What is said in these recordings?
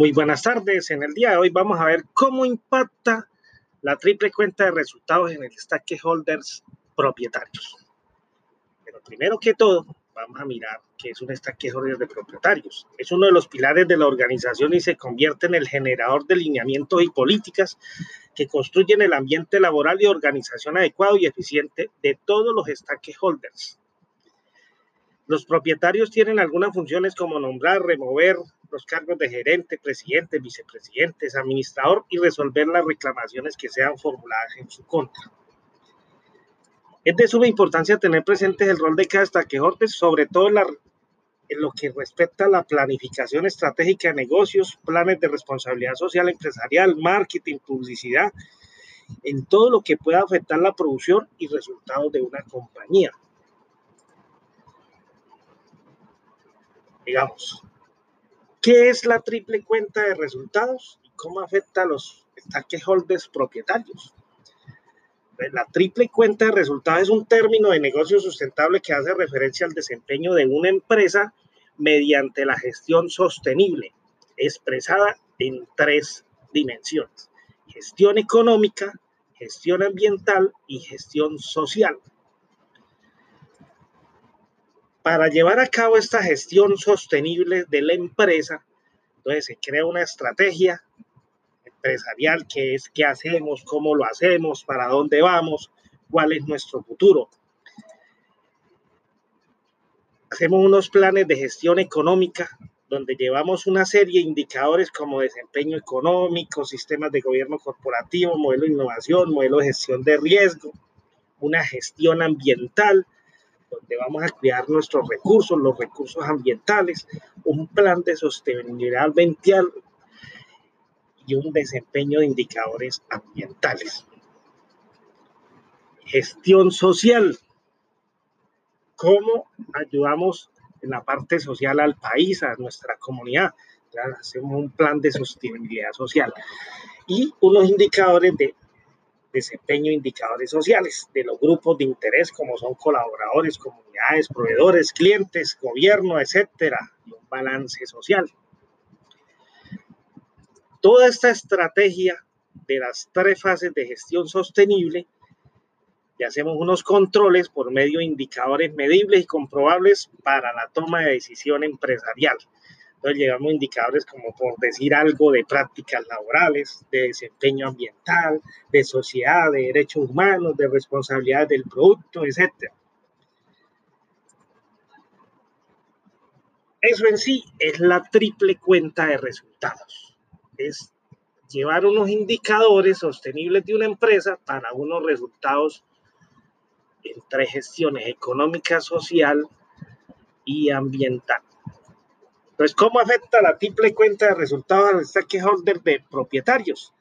Muy buenas tardes. En el día de hoy vamos a ver cómo impacta la triple cuenta de resultados en el stakeholders propietarios. Pero primero que todo, vamos a mirar qué es un stakeholder de propietarios. Es uno de los pilares de la organización y se convierte en el generador de lineamientos y políticas que construyen el ambiente laboral y organización adecuado y eficiente de todos los stakeholders. Los propietarios tienen algunas funciones como nombrar, remover, los cargos de gerente, presidente, vicepresidentes, administrador y resolver las reclamaciones que sean formuladas en su contra. Es de suma importancia tener presente el rol de cada stakeholder, sobre todo en, en lo que respecta a la planificación estratégica de negocios, planes de responsabilidad social empresarial, marketing, publicidad, en todo lo que pueda afectar la producción y resultados de una compañía. Digamos, ¿Qué es la triple cuenta de resultados y cómo afecta a los stakeholders propietarios? Pues, la triple cuenta de resultados es un término de negocio sustentable que hace referencia al desempeño de una empresa mediante la gestión sostenible, expresada en tres dimensiones. Gestión económica, gestión ambiental y gestión social. Para llevar a cabo esta gestión sostenible de la empresa, entonces se crea una estrategia empresarial que es qué hacemos, cómo lo hacemos, para dónde vamos, cuál es nuestro futuro. Hacemos unos planes de gestión económica donde llevamos una serie de indicadores como desempeño económico, sistemas de gobierno corporativo, modelo de innovación, modelo de gestión de riesgo, una gestión ambiental, donde vamos a cuidar nuestros recursos, los recursos ambientales, un plan de sostenibilidad ambiental y un desempeño de indicadores ambientales. Gestión social. ¿Cómo ayudamos en la parte social al país, a nuestra comunidad? hacemos un plan de sostenibilidad social y unos indicadores de desempeño indicadores sociales de los grupos de interés como son colaboradores, comunidades, proveedores, clientes, gobierno, etcétera, y un balance social. Toda esta estrategia de las tres fases de gestión sostenible y hacemos unos controles por medio de indicadores medibles y comprobables para la toma de decisión empresarial. Entonces llegamos indicadores como por decir algo de prácticas laborales, de desempeño ambiental, de sociedad, de derechos humanos, de responsabilidad del producto, etc. Eso en sí es la triple cuenta de resultados. Es llevar unos indicadores sostenibles de una empresa para unos resultados en tres gestiones, económica, social y ambiental. Entonces, ¿cómo afecta la triple cuenta de resultados al stakeholder de propietarios?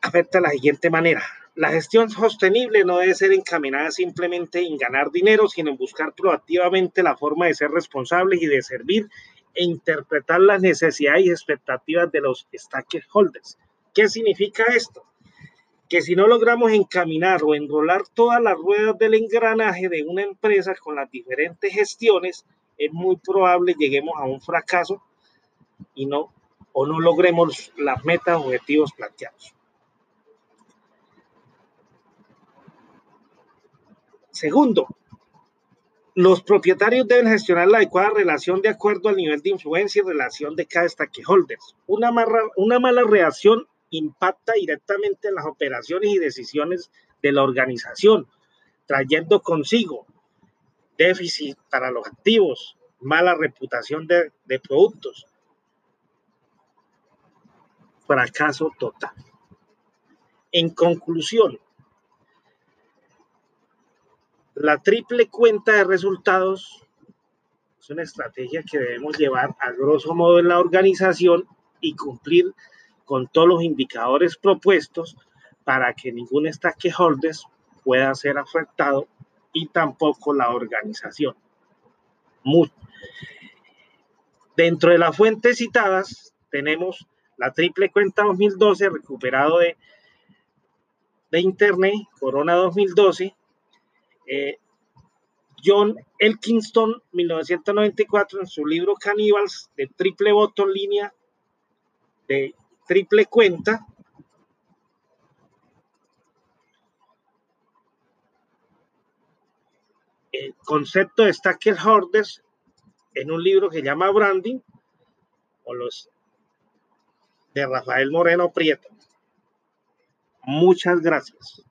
Afecta de la siguiente manera. La gestión sostenible no debe ser encaminada simplemente en ganar dinero, sino en buscar proactivamente la forma de ser responsables y de servir e interpretar las necesidades y expectativas de los stakeholders. ¿Qué significa esto? Que si no logramos encaminar o enrolar todas las ruedas del engranaje de una empresa con las diferentes gestiones, es muy probable lleguemos a un fracaso y no o no logremos las metas objetivos planteados. Segundo, los propietarios deben gestionar la adecuada relación de acuerdo al nivel de influencia y relación de cada stakeholder. Una, una mala reacción impacta directamente en las operaciones y decisiones de la organización, trayendo consigo déficit para los activos, mala reputación de, productos, fracaso total. En conclusión, la triple cuenta de resultados es una estrategia que debemos llevar a grosso modo en la organización y cumplir con todos los indicadores propuestos para que ningún stakeholder pueda ser afectado y tampoco la organización. Dentro de las fuentes citadas tenemos la triple cuenta 2012 recuperado de, de Internet, Corona 2012, eh, John Elkinston, 1994, en su libro Cannibals, de triple voto línea, de triple cuenta. El concepto de Stacker Hoarders en un libro que llama Branding, o los de Rafael Moreno Prieto. Muchas gracias.